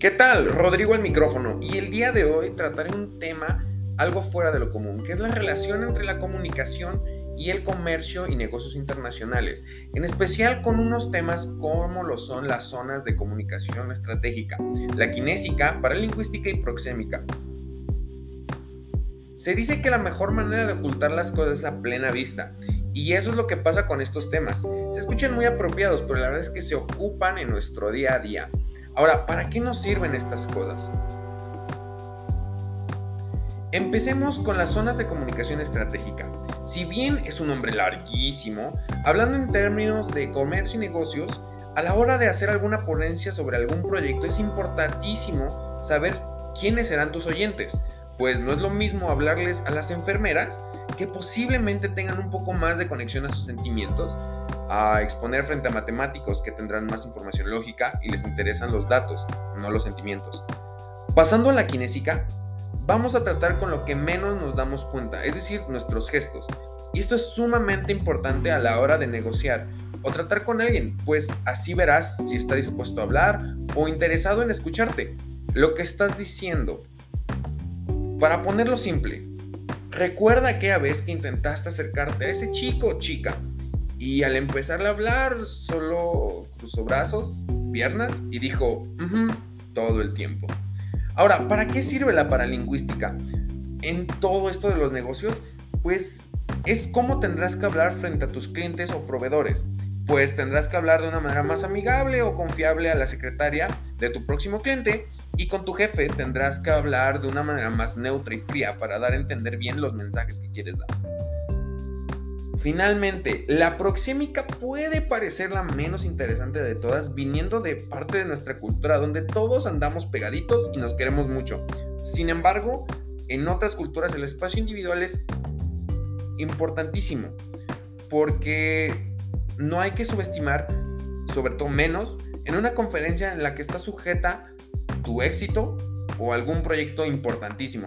¿Qué tal? Rodrigo el micrófono y el día de hoy trataré un tema algo fuera de lo común, que es la relación entre la comunicación y el comercio y negocios internacionales, en especial con unos temas como lo son las zonas de comunicación estratégica, la kinésica, paralingüística y proxémica. Se dice que la mejor manera de ocultar las cosas es a plena vista, y eso es lo que pasa con estos temas. Se escuchan muy apropiados, pero la verdad es que se ocupan en nuestro día a día. Ahora, ¿para qué nos sirven estas cosas? Empecemos con las zonas de comunicación estratégica. Si bien es un nombre larguísimo, hablando en términos de comercio y negocios, a la hora de hacer alguna ponencia sobre algún proyecto es importantísimo saber quiénes serán tus oyentes, pues no es lo mismo hablarles a las enfermeras que posiblemente tengan un poco más de conexión a sus sentimientos a exponer frente a matemáticos que tendrán más información lógica y les interesan los datos, no los sentimientos. Pasando a la kinésica, vamos a tratar con lo que menos nos damos cuenta, es decir, nuestros gestos. Y esto es sumamente importante a la hora de negociar o tratar con alguien, pues así verás si está dispuesto a hablar o interesado en escucharte lo que estás diciendo. Para ponerlo simple, recuerda aquella vez que intentaste acercarte a ese chico o chica y al empezar a hablar, solo cruzó brazos, piernas y dijo, todo el tiempo. Ahora, ¿para qué sirve la paralingüística? En todo esto de los negocios, pues es cómo tendrás que hablar frente a tus clientes o proveedores. Pues tendrás que hablar de una manera más amigable o confiable a la secretaria de tu próximo cliente y con tu jefe tendrás que hablar de una manera más neutra y fría para dar a entender bien los mensajes que quieres dar. Finalmente, la proxémica puede parecer la menos interesante de todas, viniendo de parte de nuestra cultura donde todos andamos pegaditos y nos queremos mucho. Sin embargo, en otras culturas el espacio individual es importantísimo, porque no hay que subestimar, sobre todo menos, en una conferencia en la que está sujeta tu éxito o algún proyecto importantísimo.